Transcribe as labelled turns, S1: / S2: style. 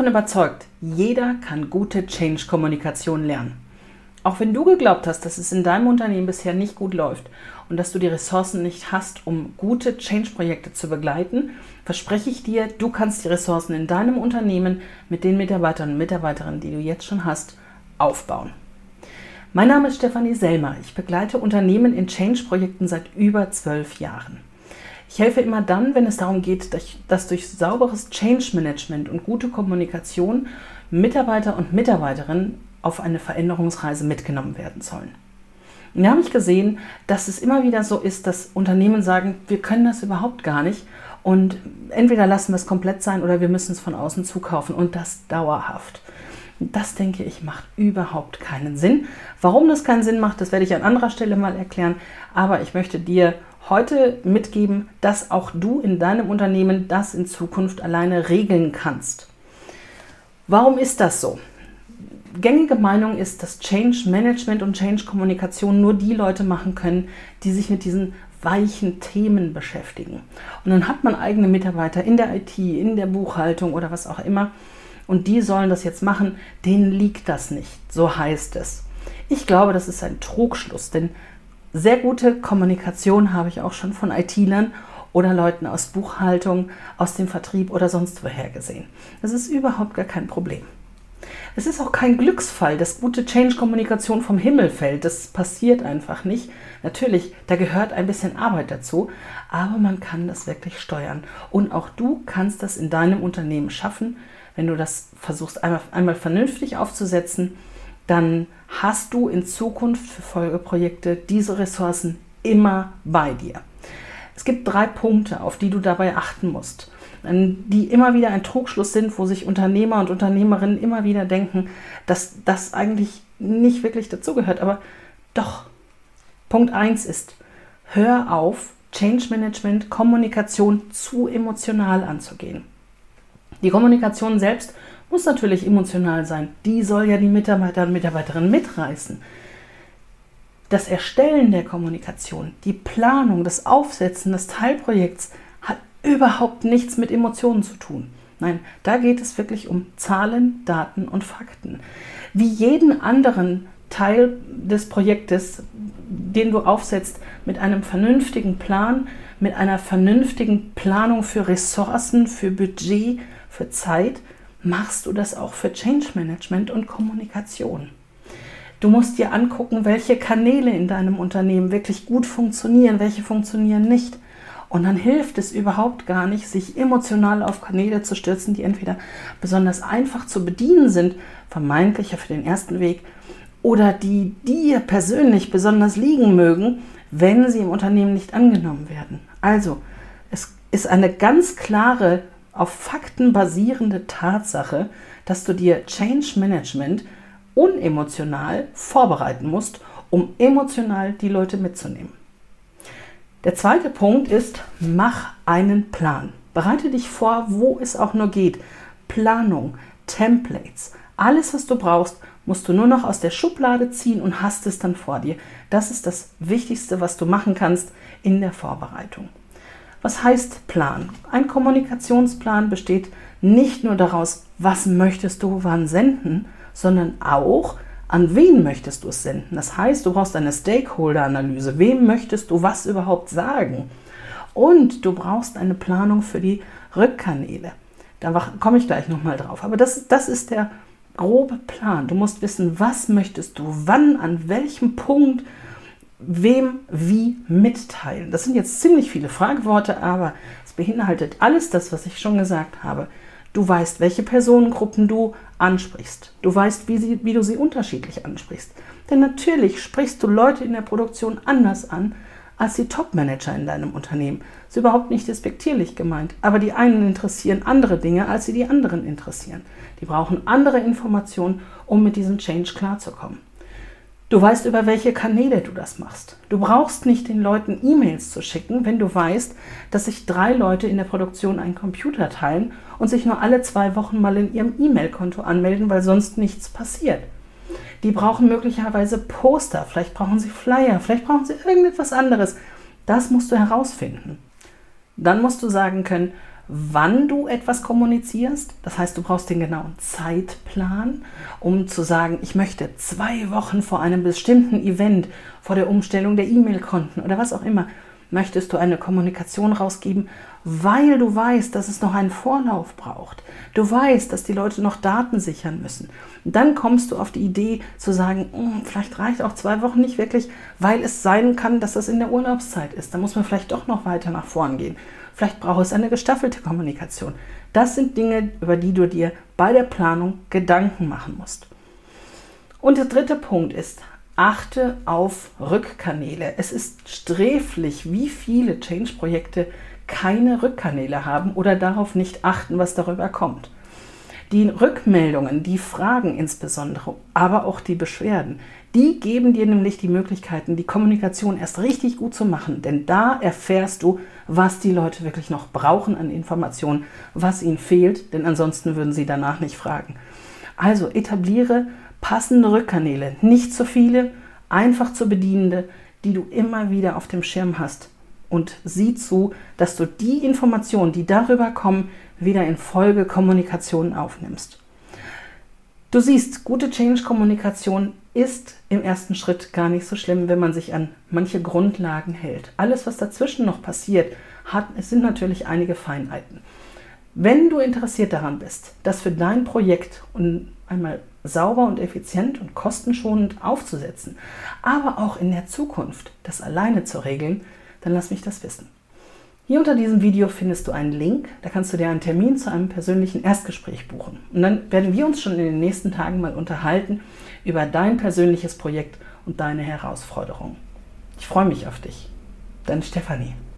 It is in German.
S1: davon überzeugt, jeder kann gute Change-Kommunikation lernen. Auch wenn du geglaubt hast, dass es in deinem Unternehmen bisher nicht gut läuft und dass du die Ressourcen nicht hast, um gute Change-Projekte zu begleiten, verspreche ich dir, du kannst die Ressourcen in deinem Unternehmen mit den Mitarbeitern und Mitarbeiterinnen, die du jetzt schon hast, aufbauen. Mein Name ist Stefanie Selmer. Ich begleite Unternehmen in Change-Projekten seit über zwölf Jahren. Ich helfe immer dann, wenn es darum geht, dass durch sauberes Change-Management und gute Kommunikation Mitarbeiter und Mitarbeiterinnen auf eine Veränderungsreise mitgenommen werden sollen. Und da habe ich gesehen, dass es immer wieder so ist, dass Unternehmen sagen, wir können das überhaupt gar nicht und entweder lassen wir es komplett sein oder wir müssen es von außen zukaufen und das dauerhaft. Das denke ich macht überhaupt keinen Sinn. Warum das keinen Sinn macht, das werde ich an anderer Stelle mal erklären. Aber ich möchte dir heute mitgeben, dass auch du in deinem Unternehmen das in Zukunft alleine regeln kannst. Warum ist das so? gängige Meinung ist, dass Change Management und Change Kommunikation nur die Leute machen können, die sich mit diesen weichen Themen beschäftigen. Und dann hat man eigene Mitarbeiter in der IT, in der Buchhaltung oder was auch immer. Und die sollen das jetzt machen. Denen liegt das nicht. So heißt es. Ich glaube, das ist ein Trugschluss, denn sehr gute Kommunikation habe ich auch schon von IT-Lern oder Leuten aus Buchhaltung, aus dem Vertrieb oder sonst woher gesehen. Das ist überhaupt gar kein Problem. Es ist auch kein Glücksfall, dass gute Change-Kommunikation vom Himmel fällt. Das passiert einfach nicht. Natürlich, da gehört ein bisschen Arbeit dazu, aber man kann das wirklich steuern. Und auch du kannst das in deinem Unternehmen schaffen. Wenn du das versuchst einmal, einmal vernünftig aufzusetzen, dann hast du in Zukunft für Folgeprojekte diese Ressourcen immer bei dir. Es gibt drei Punkte, auf die du dabei achten musst die immer wieder ein Trugschluss sind, wo sich Unternehmer und Unternehmerinnen immer wieder denken, dass das eigentlich nicht wirklich dazugehört. Aber doch, Punkt 1 ist, hör auf, Change Management, Kommunikation zu emotional anzugehen. Die Kommunikation selbst muss natürlich emotional sein. Die soll ja die Mitarbeiter und Mitarbeiterinnen mitreißen. Das Erstellen der Kommunikation, die Planung, das Aufsetzen des Teilprojekts hat überhaupt nichts mit Emotionen zu tun. Nein, da geht es wirklich um Zahlen, Daten und Fakten. Wie jeden anderen Teil des Projektes, den du aufsetzt, mit einem vernünftigen Plan, mit einer vernünftigen Planung für Ressourcen, für Budget, für Zeit, machst du das auch für Change Management und Kommunikation. Du musst dir angucken, welche Kanäle in deinem Unternehmen wirklich gut funktionieren, welche funktionieren nicht. Und dann hilft es überhaupt gar nicht, sich emotional auf Kanäle zu stürzen, die entweder besonders einfach zu bedienen sind, vermeintlicher für den ersten Weg, oder die dir persönlich besonders liegen mögen, wenn sie im Unternehmen nicht angenommen werden. Also, es ist eine ganz klare, auf Fakten basierende Tatsache, dass du dir Change Management unemotional vorbereiten musst, um emotional die Leute mitzunehmen. Der zweite Punkt ist, mach einen Plan. Bereite dich vor, wo es auch nur geht. Planung, Templates, alles, was du brauchst, musst du nur noch aus der Schublade ziehen und hast es dann vor dir. Das ist das Wichtigste, was du machen kannst in der Vorbereitung. Was heißt Plan? Ein Kommunikationsplan besteht nicht nur daraus, was möchtest du wann senden, sondern auch, an wen möchtest du es senden? Das heißt, du brauchst eine Stakeholder-Analyse. Wem möchtest du was überhaupt sagen? Und du brauchst eine Planung für die Rückkanäle. Da komme ich gleich nochmal drauf. Aber das, das ist der grobe Plan. Du musst wissen, was möchtest du, wann, an welchem Punkt, wem, wie mitteilen. Das sind jetzt ziemlich viele Frageworte, aber es beinhaltet alles das, was ich schon gesagt habe. Du weißt, welche Personengruppen du ansprichst. Du weißt, wie, sie, wie du sie unterschiedlich ansprichst. Denn natürlich sprichst du Leute in der Produktion anders an als die Top-Manager in deinem Unternehmen. Ist überhaupt nicht despektierlich gemeint. Aber die einen interessieren andere Dinge, als sie die anderen interessieren. Die brauchen andere Informationen, um mit diesem Change klarzukommen. Du weißt, über welche Kanäle du das machst. Du brauchst nicht den Leuten E-Mails zu schicken, wenn du weißt, dass sich drei Leute in der Produktion einen Computer teilen und sich nur alle zwei Wochen mal in ihrem E-Mail-Konto anmelden, weil sonst nichts passiert. Die brauchen möglicherweise Poster, vielleicht brauchen sie Flyer, vielleicht brauchen sie irgendetwas anderes. Das musst du herausfinden. Dann musst du sagen können, wann du etwas kommunizierst. Das heißt, du brauchst den genauen Zeitplan, um zu sagen, ich möchte zwei Wochen vor einem bestimmten Event, vor der Umstellung der E-Mail-Konten oder was auch immer, möchtest du eine Kommunikation rausgeben, weil du weißt, dass es noch einen Vorlauf braucht. Du weißt, dass die Leute noch Daten sichern müssen. Und dann kommst du auf die Idee zu sagen, hm, vielleicht reicht auch zwei Wochen nicht wirklich, weil es sein kann, dass das in der Urlaubszeit ist. Da muss man vielleicht doch noch weiter nach vorn gehen. Vielleicht braucht es eine gestaffelte Kommunikation. Das sind Dinge, über die du dir bei der Planung Gedanken machen musst. Und der dritte Punkt ist, achte auf Rückkanäle. Es ist sträflich, wie viele Change-Projekte keine Rückkanäle haben oder darauf nicht achten, was darüber kommt. Die Rückmeldungen, die Fragen insbesondere, aber auch die Beschwerden, die geben dir nämlich die Möglichkeiten, die Kommunikation erst richtig gut zu machen. Denn da erfährst du, was die Leute wirklich noch brauchen an Informationen, was ihnen fehlt, denn ansonsten würden sie danach nicht fragen. Also etabliere passende Rückkanäle, nicht zu viele, einfach zu bedienende, die du immer wieder auf dem Schirm hast. Und sieh zu, dass du die Informationen, die darüber kommen, wieder in Folgekommunikation aufnimmst. Du siehst, gute Change-Kommunikation ist im ersten Schritt gar nicht so schlimm, wenn man sich an manche Grundlagen hält. Alles, was dazwischen noch passiert, hat, es sind natürlich einige Feinheiten. Wenn du interessiert daran bist, das für dein Projekt einmal sauber und effizient und kostenschonend aufzusetzen, aber auch in der Zukunft das alleine zu regeln, dann lass mich das wissen. Hier unter diesem Video findest du einen Link, da kannst du dir einen Termin zu einem persönlichen Erstgespräch buchen. Und dann werden wir uns schon in den nächsten Tagen mal unterhalten über dein persönliches Projekt und deine Herausforderungen. Ich freue mich auf dich. Deine Stefanie.